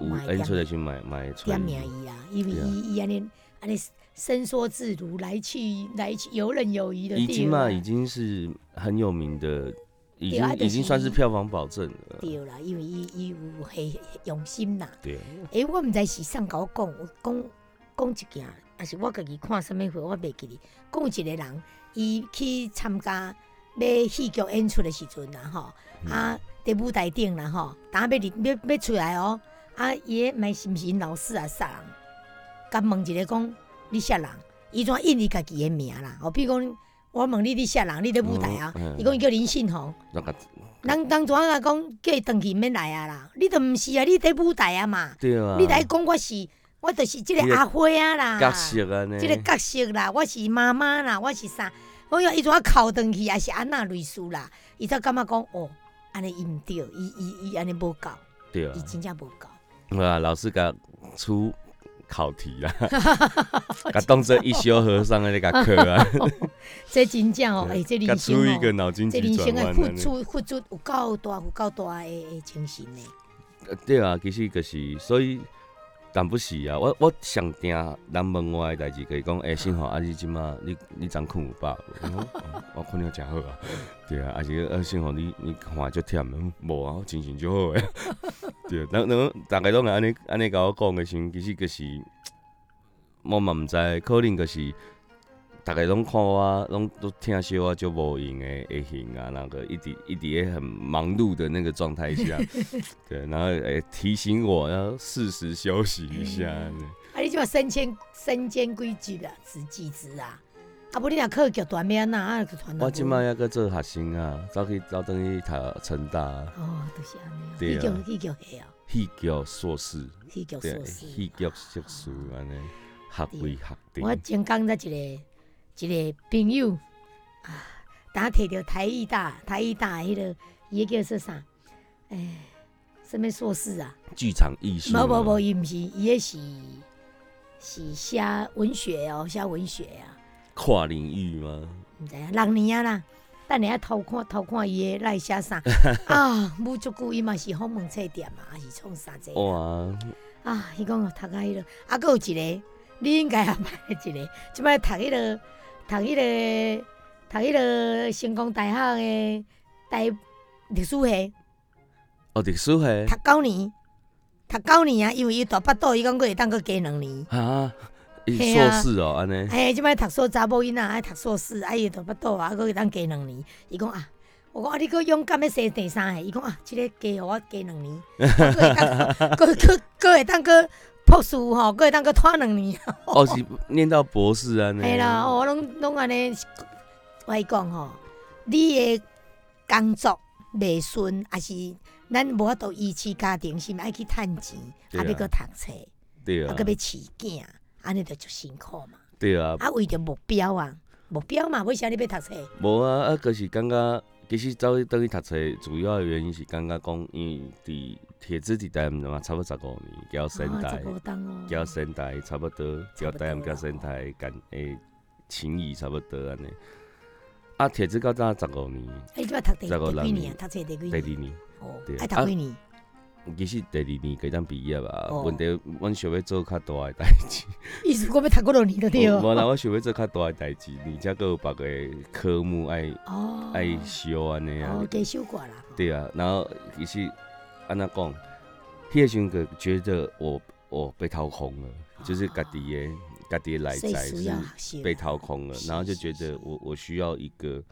有嘛会演出来去买买出点名伊啊，因为伊伊安尼安尼伸缩自如，来去来去游刃有余的已对啦经嘛已经是很有名的，已经已经算是票房保证了。对啦，因为伊伊有很用心啦。对，啊诶、我毋知是上甲我讲，有讲讲一件，还是我家己看什物货，我袂记哩。讲有一个人，伊去参加要戏剧演出的时阵啦，吼，嗯啊，伫舞台顶啦，吼，当要入要要出来哦，啊，伊个毋是毋是因老师啊，啥人，甲问一个讲，你啥人？伊怎印伊家己的名啦？哦，比如讲，我问你你啥人？你伫舞台啊嗯？伊讲伊叫林信宏。那个人当阵啊讲叫伊登去免来啊啦，你都毋是啊，你伫舞台啊嘛。对啊，你来讲我是，我就是即个阿花啊啦，角色啊呢？即个角色啦，我是妈妈啦，我是啥？我讲伊怎啊哭转去，也是安那类似啦？伊才感觉讲哦，安尼伊毋对，伊伊伊安尼无够，对啊伊，真正无够。好啊，老师给他出考题啦，甲当做一休和尚的那个课啊，这真正哦，诶，这甲人生出一个哦，脑筋急这人生的转弯啊。付出付出有够大，有够大的的精神呢。呃对啊，其实就是所以但不是啊，我我上听人问我的代志，就是讲，诶、幸好阿你即满你你昨困有饱无？我讲哦我困了真好啊，对啊，而且呃幸好你你看足忝，无啊，我精神就好诶。对，啊，人人大家拢会安尼安尼甲我讲的时，其实就是我嘛毋知，可能就是。大家拢看我，拢都听说我就无用的的型啊，那个一直一直也很忙碌的那个状态下，对，然后诶、提醒我要适时休息一下。啊，你即马身兼身兼几职啊，职几职啊？啊，无你若考剧团免呐，啊，团我即摆还搁做学生啊，走去走等去读成大，哦，都是安尼。对啊戏剧戏剧系哦，戏剧硕士，戏剧，硕士。戏剧硕士安尼，学位学定。我前刚在一个一个朋友啊，当摕着台艺大台艺大迄、个，伊迄叫说啥？哎、什么硕士啊？剧场艺术吗。无无无，伊毋是，伊迄是是写文学哦，写文学啊，跨领域吗？毋知影六年啊啦。等下偷看偷看伊的来写啥 啊？母足久伊嘛是访问册店嘛，还是创啥济啊？哇，啊，伊讲哦，读啊迄个，啊，佫有一个，你应该也捌的一个，即摆读迄个，读迄个，读迄个成功大学的台历史系，哦，历史系读九年，读九年啊，因为伊大腹肚，伊讲佫会当佫加两年。啊，硕士哦，安尼。哎，即摆读硕查某囡仔爱读硕士，啊，伊大巴肚啊，佫会当加两年。伊讲啊，我讲啊，你佫勇敢要生第三个，伊讲啊，即、个加互我加两年，啊 佫会当佫佫佫会当佫博士吼，佫会当佫拖两年。哦，是念到博士安尼。系啦，哦，拢拢安尼，我跟你讲吼，你的工作袂顺，还是咱无法度维持家庭，是毋爱去趁钱，对啊啊要搁读册，对啊啊，搁要饲囝，安尼就足辛苦嘛。对啊，啊，为着目标啊，目标嘛，为啥你要读册？无啊，啊，就是感觉其实走去倒去读册，主要的原因是感觉讲，因为伫铁子伫台嘛，差不多十五年，交仙啊，台。交仙台差不多，交台差不多交仙台感诶情谊差不多安尼。啊，铁子到早十五年，哎，即摆读第十五六年啊？读册第几第二年？年，哦对，爱读几年？其实第二年可以当毕业啊。哦问题阮想要做较大诶代志，意思我要读几多年都对无啦，哦。我想要做较大诶代志，而且佫有别个科目爱哦，爱修安尼啊哦，。加修过啦。对啊，然后其实安那讲，迄个时阵就觉得我我被掏空了，就是家己的家己的内在是被掏空了，然后就觉得我我需要一个。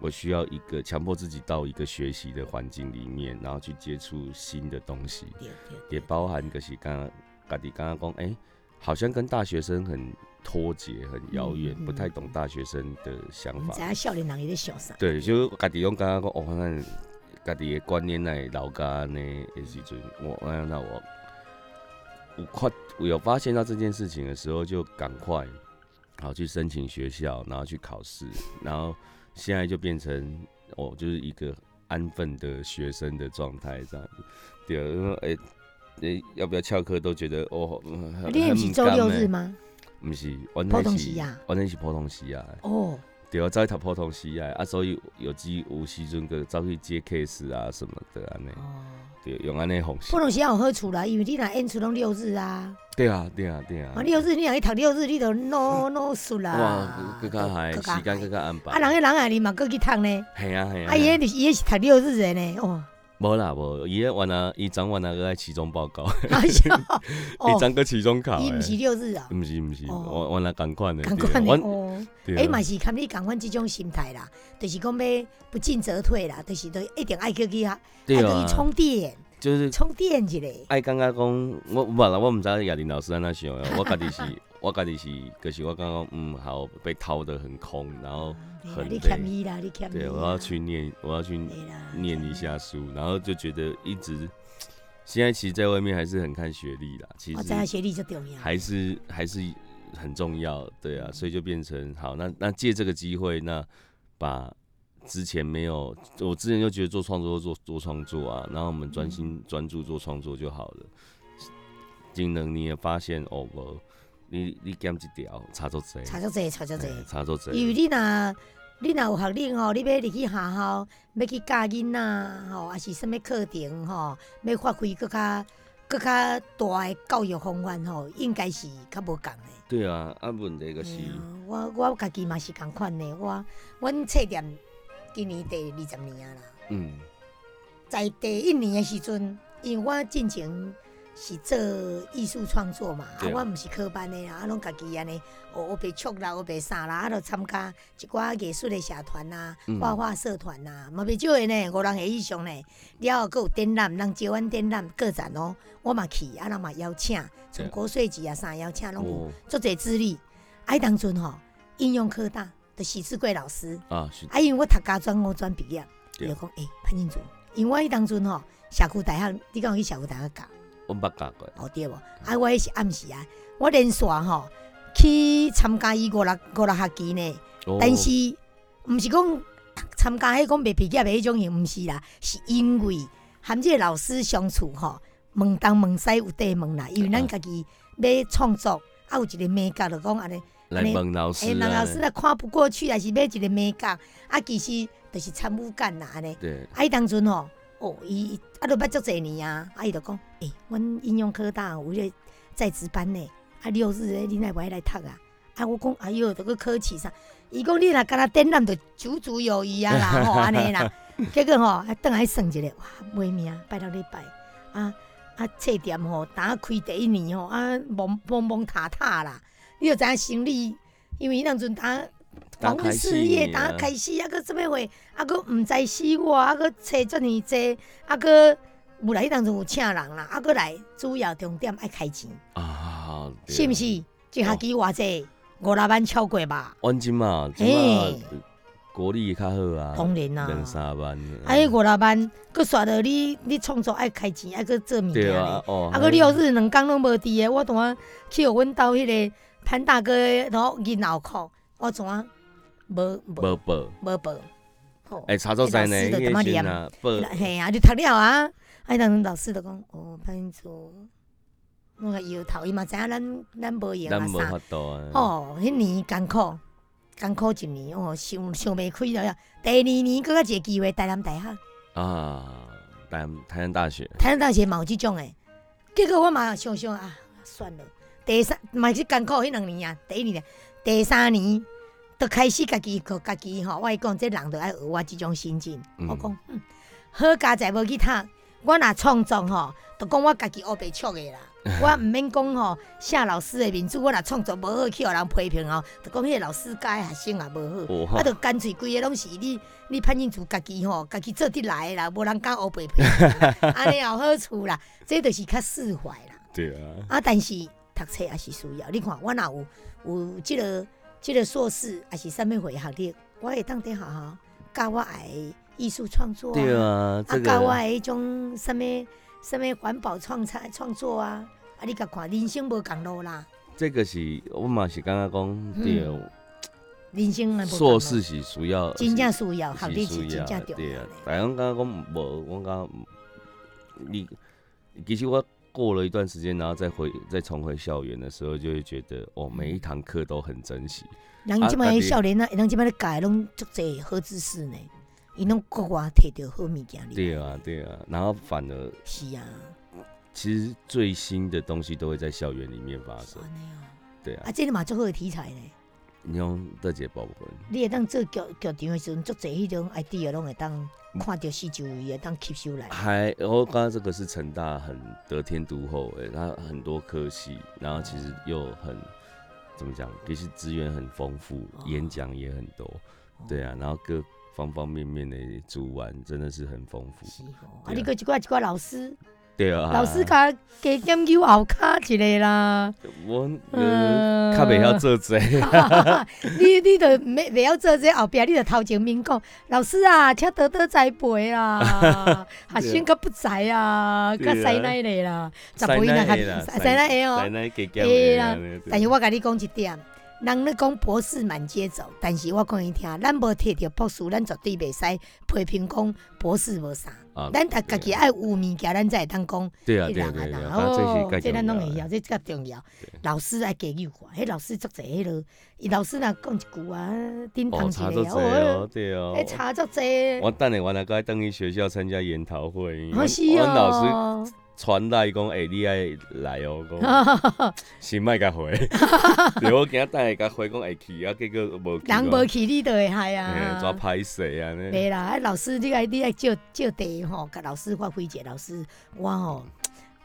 我需要一个强迫自己到一个学习的环境里面，然后去接触新的东西，也包含个是刚刚家己刚刚讲，哎、好像跟大学生很脱节、很遥远，嗯嗯不太懂大学生的想法毋知。影少年人伊咧想啥。对，就家己用刚刚讲，哦，咱家己的观念来老家呢的时阵，我那那我我快我有发现到这件事情的时候，就赶快好去申请学校，然后去考试，然后现在就变成哦，就是一个安分的学生的状态这样子。对，因为哎。诶，要不要翘课都觉得哦，嗯很你也是周六日？吗？不是，完全是完全是普通时啊。哦，对啊，走去读普通时啊，啊，所以有机有时阵个走去接 case 啊什么的安尼，哦，对，用安尼方式普。通时有好处啦，因为你若演出拢六日啊，对啊，对啊，对啊啊，。六日你若去读六日，你就脑脑输啦。哇，更加还时间更加安排。啊，人迄人啊，你嘛过去读呢？系啊系啊。啊，伊迄伊迄是读六日的呢，哦，无啦无，伊迄原来伊昨晚那个爱期中报告，啊是哦，伊昨个期中考伊毋是诶。六日啊，毋是毋是，哦。我我来共款的。共款的阮哦。对。啊诶嘛是看你共款即种心态啦，就是讲要不进则退啦，就是都一定爱去去啊，爱去对啊，充电，就是充电一下。爱感觉讲，我无啦，我毋知亚玲老师安怎想的，我家己是，我家己是，就是我刚刚嗯，好被掏得很空，然后很累欠伊啦，你欠伊。对我要去念，我要去念一。下书，然后就觉得一直现在其实在外面还是很看学历啦，其实学历就重要。还是还是很重要，对啊，所以就变成好，那那借这个机会，那把之前没有，我之前就觉得做创作做做创作啊，然后我们专心专注做创作就好了。技能你也发现哦，无你你减一条差足济，差足济，差足济。嘿差足济，因为你若你若有学历吼，你要入去学校，要去教囡仔吼，还是什物课程吼，要发挥更较更较大的教育方法吼，应该是较无共的。对啊，啊问题就是，啊我我家己嘛是共款的，我阮册店今年第二十年啊啦。嗯，在第一年的时阵，因为我进前是做艺术创作嘛，啊，我毋是科班的啦，啊，拢家己安尼学学白曲啦，学白啥啦，啊，就参加一寡艺术的社团呐嗯、画画社团呐，嘛袂少的呢，五人以上呢。了后，佫有展览，人招阮展览个展哦，我嘛去，啊，人嘛邀请，从对国税局啊啥邀请拢有哦足侪资历。啊，迄当阵吼，应用科大的许志贵老师。啊是，啊，因为我读家专五专毕业，就讲，诶、潘金竹，因为我迄当阵吼，社区大学，你讲去社区大学教，我捌教过，哦对无？啊，我迄是暗时啊，我连续吼去参加伊五六五六学期呢，哦但是毋是讲参加迄讲未毕业的迄种型，毋是啦，是因为含即个老师相处吼，问东问西有地问啦，因为咱啊家己要创作，啊有一个美感就讲安尼。来问老师诶，人啊老师若看不过去，还是买一个美感，啊，其实就是参悟感啦，安尼。对，啊，伊当阵吼，哦，伊啊，都捌足侪年啊，啊，伊就讲，诶、阮应用科大有咧在值班呢，啊，六日诶，恁来无爱来读啊？啊，我讲，哎哟，这个考试啥？伊讲，你若敢若展览，就足足有余啊啦，吼，安尼啦。结果吼，啊，倒来算一下，哇，买命，拜六礼拜，啊啊，册店吼，打开第一年吼，啊，蒙蒙蒙塌塌啦。你就知影生理，因为迄当阵打访问打开始事业呢打开始，啊，搁什物话，啊，搁毋知死我，啊，搁找遮尔济，啊，搁有来迄当阵有请人啦，啊，搁来主要重点爱开钱，啊，是毋是？一学期偌济五六万超过吧？万金嘛，即嘿嘛国力较好啊，当然啊。两三万，啊，迄五六万，搁刷到你你创作爱开钱，爱搁做物件咧。对啊，，哦，啊，搁六日两工拢无伫诶，我拄啊去互阮兜迄个潘大哥的然后囡仔裤，我怎啊无无无报，无报？吼哎，查做在呢，老师就迄感觉念个先啊，报，嘿啊，就读了啊，哎，当阵老师就讲，哦，潘祖，我个摇头，伊嘛知影咱咱无用啊啥咱无法，度啊，哦，迄年艰苦，艰苦一年，哦，想想袂开了。第二年搁较一个机会，台南大学，啊，台台南大学，台南大学嘛有即种诶。结果我嘛想想啊，算了，第三嘛是艰苦迄两年啊，第一年、第三年。就开始家己靠家己吼，我会讲，这人就爱学我即种心境。嗯我讲，嗯，好佳在无去读，我若创作吼，就讲我家己学白曲的啦。我毋免讲吼，写老师的面子，我若创作无好去互人批评吼，就讲迄个老师教的学生也无好。哦啊，就干脆规个拢是你，你潘进厝家己吼，家己做得来的啦，无人敢学白批评，安尼也有好处啦。这就是较释怀啦。对啊，啊，但是读册也是需要。你看，我若有有即、个即、个硕士，也是啥物会学历，我会当伫学校教我爱的艺术创作对啊，啊，这个教我爱迄种啥物啥物环保创产创作啊。啊，你甲看，人生无共路啦，这个是我嘛是感觉讲对，人生硕士是需要，真正需要，学历是真正重对啊要的。。但我感觉讲无，我感觉你其实我过了一段时间，然后再回再重回校园的时候，就会觉得哦，每一堂课都很珍惜。人即摆啊的少年啊，人即摆咧教的拢足侪好知识呢，伊拢国外摕着好物件哩。对啊，对啊，然后反而是啊，其实最新的东西都会在校园里面发生。对啊啊，，这个嘛足好的题材呢。你用这节部分，你会当做剧剧场的时阵，足侪迄种 idea 拢会当看到四周围会当吸收来。还我刚刚这个是成大很得天独厚诶，它很多科系，然后其实又很怎么讲，其实资源很丰富，演讲也很多，对啊，然后各方方面面的主玩真的是很丰富，啊，对啊你个一寡一寡老师，对啊，老师加加研究后卡一个啦。我呃，较袂晓做这。你你著袂袂晓做这后壁，你著头前面讲，老师啊，请多多栽培 啦，学生较不才啊，较使奶咧啦，十塞倍那较使奶会哦。塞。奶给减会啦。但是我甲你讲一点，人咧讲博士满街走，但是我讲伊听，咱无摕着博士，咱绝对袂使批评讲博士无啥。啊。咱家家己爱有物件，咱才会当讲对啊对啊对啊，哦，该这咱拢会晓，这较重要。对。老师爱加入我，迄老师足侪迄落，伊老师若讲一句啊，叮当哦，一差足个济哦，对哦。哎，差足济。我等下我来该等于学校参加研讨会，好是我老师哦，传来讲，哎，你爱来哦，讲 是莫甲回，对我今仔等下甲回讲会去，啊，结果无去。人无去，你都会害啊。抓歹势啊？对啦，啊，老师，你爱你爱借借地吼，甲老师发挥者，老师，我吼，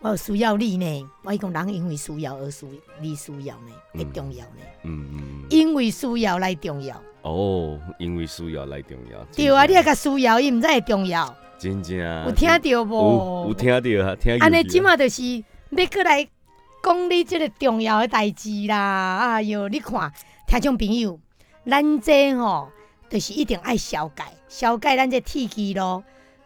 我需要你呢。我讲人因为需要而需，你需要呢，会重要呢。嗯嗯。因为需要来重要。哦，因为需要来重要。对啊，你甲需要，伊毋知会重要。真正有听到无？有听到啊，听。安尼即马就是要过来讲你即个重要的代志啦。哎哟，你看，听众朋友，咱这吼，就是一定爱消解，消解咱这铁基路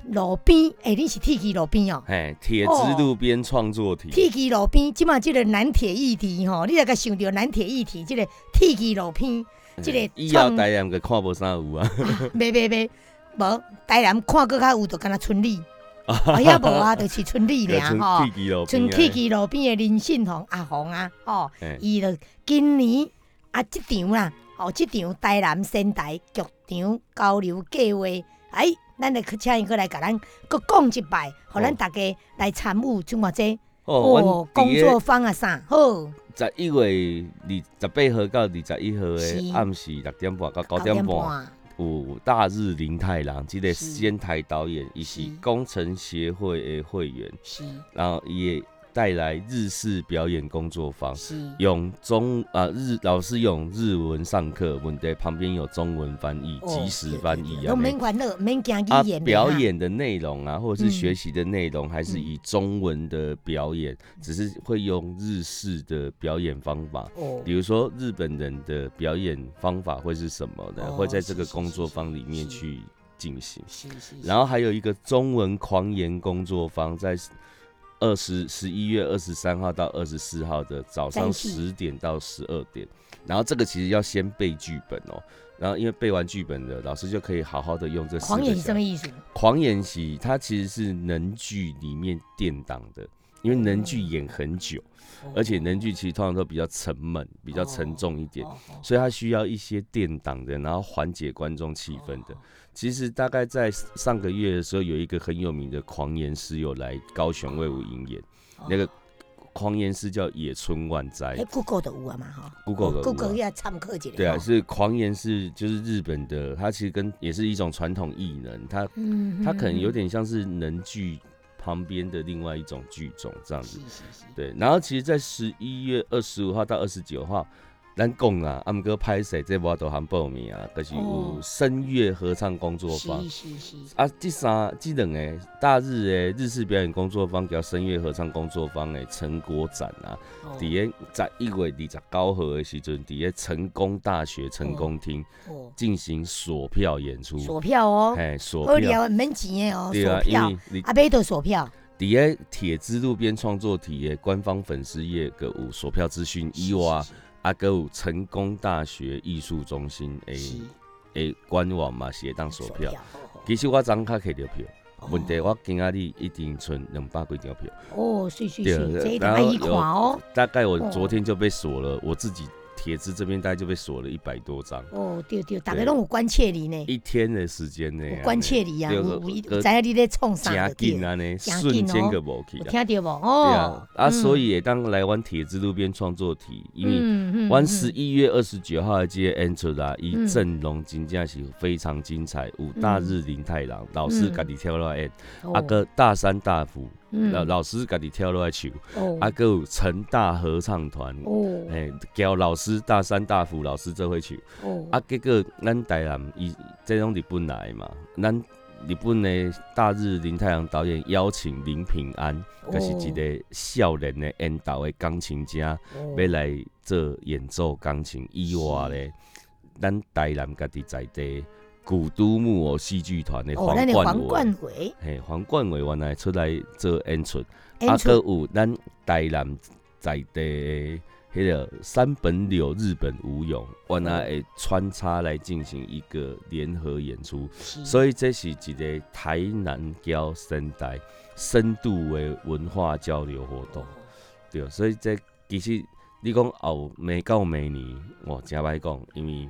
路边，哎，你是铁骑路边哦。哎，铁之路边创作题。铁骑路边，即马即个南铁议题吼，你来个想到南铁议题，即个铁骑路边，即个以后台南个看无啥有啊。别别别。无，台南看搁较有，就敢若村里，啊也无啊，就是村里俩 吼，村铁骑路边的林信宏阿红啊，吼，伊就今年啊，即场啦，吼，即场台南仙台剧场交流计划，哎，咱来去请伊过来，甲咱搁讲一摆，互咱大家来参与，像我这哦，工作坊啊啥，好。十一月二十八号到二十一号的暗时六点半到九点半。有大日林太郎，即个仙台导演，伊是工程协会的会员，是，然后也带来日式表演工作坊，是，用中啊日老师用日文上课，问题旁边有中文翻译，即时翻译啊。免烦恼，免惊语言。表演的内容啊，或者是学习的内容，还是以中文的表演，只是会用日式的表演方法。哦。比如说日本人的表演方法会是什么呢？会在这个工作坊里面去进行。是是。然后还有一个中文狂言工作坊在。二十十一月二十三号到二十四号的早上十点到十二点，然后这个其实要先背剧本哦，然后因为背完剧本的老师就可以好好的用这狂演什么意思？狂演习它其实是能剧里面垫档的，因为能剧演很久，而且能剧其实通常都比较沉闷、比较沉重一点，所以它需要一些垫档的，然后缓解观众气氛的。其实大概在上个月的时候，有一个很有名的狂言师有来高雄为我营演，那个狂言师叫野村万斋。哎，Google 的有啊嘛哈，Google 的 Google 要参考一下。对啊，是狂言是就是日本的，它其实跟也是一种传统艺能，它它可能有点像是能剧旁边的另外一种剧种这样子。对，然后其实，在十一月二十五号到二十九号。咱讲啊，阿姆哥拍摄这我都含报名啊，就是有声乐合唱工作坊。是是是。啊，这三、这两个大日诶日式表演工作坊叫声乐合唱工作坊诶成果展啊，伫个在一月二十九号诶时阵，伫个成功大学成功厅进行锁票演出。锁票哦。哎，锁票。免钱诶哦。对啊，因为阿贝都锁票。伫个铁之路边创作体的官方粉丝页个有锁票资讯以外。啊，个有成功大学艺术中心诶诶官网嘛，是会当锁票。其实我昨卡摕着票，问题我今仔日一定存两百几张票。哦，是是是，这一定要一款哦。大概我昨天就被锁了，我自己。铁子这边大概就被锁了一百多张哦，对对，大概拢有关切你呢，一天的时间呢，关切你啊，有有在你咧创啥的，紧啊呢，瞬间个无去，听到无？哦，对啊，啊，所以当来玩铁子路边创作题，因为玩十一月二十九号的这个 enter 啦，伊阵容真正是非常精彩，五大日林太郎老师家己跳落来，阿哥大山大辅。老老师家己跳落来唱，啊，个有成大合唱团，哎，交老师大三大福老师做会唱，啊，结果咱台南伊这种日本来嘛，咱日本的大日林太阳导演邀请林平安，就是一个少年的演导的钢琴家，要来做演奏钢琴。以外咧，咱台南家己在地。古都木偶戏剧团的黄冠伟，嘿，黄冠伟原来出来做演出，啊，个有咱台南在地迄个三本柳日本舞踊，原来会穿插来进行一个联合演出，所以这是一个台南交生代深度的文化交流活动，对，所以这其实你讲后每到每年，我真歹讲，因为。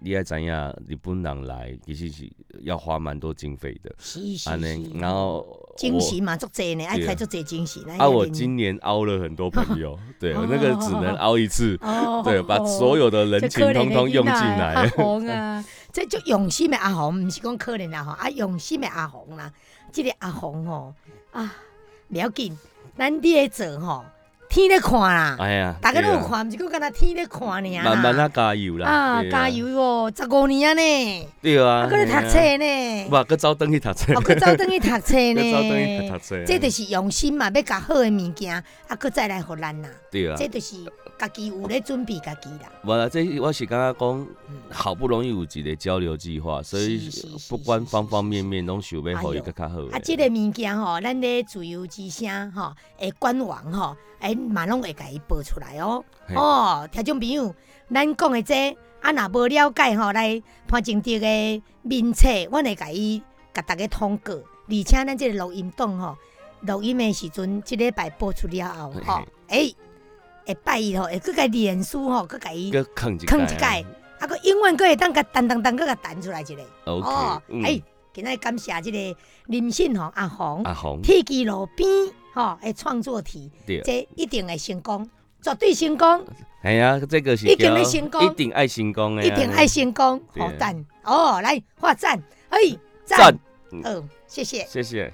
你也知影，日本人来其实是要花蛮多经费的。是是安尼是，，然后我惊喜嘛，做这呢，爱开足济惊喜。啊，我今年凹了很多朋友，对，哦那个只能凹一次，哦对，把所有的人情通通用进阿来。红啊，这就用心的阿红，不是讲可怜的阿红，啊，用心的阿红啦。这个阿红吼啊，不要紧，咱你咧做吼，天咧看啦，哎呀，大家都有看，毋是讲敢若天咧看尔啦。慢慢啊加油啦！啊，加！油哦，十五年啊呢，对啊，啊，搁咧读嘿册啊，呢，哇，搁走登去读册，哦，搁走转去读册 搁走登去读呢。册，这就是用心嘛，要甲好的物件，啊，搁再来互咱啦。对啊。这就是家己有咧准备家己啦。无啦，这我是感觉讲，嗯好不容易有一个交流计划，所以不管方方面面拢想要互伊哎呦更较好的。啊，即、个物件吼，咱咧自由之声吼，诶，官网吼，诶，嘛拢会甲伊报出来哦。哦，听众朋友，咱讲的这啊，若无了解吼，来潘正德的面册，阮会甲伊甲大家通过，而且咱即个录音档吼，录音的时阵，即礼拜播出了后嘿吼，诶，会拜伊吼，会去甲念书吼，去甲伊个坑一囥一盖，啊，佮永远佮会当甲弹弹弹，佮甲弹出来一个。哦，嗯。哎，今仔感谢即个林信吼阿红，阿红，铁记路边吼的创作题，这一定会成功，绝对成功，哎呀，这个是一定会成功。一定爱成功的啊，一定爱成功，好赞。哦！来画赞，哎，赞。赞，，哦，谢谢。谢谢。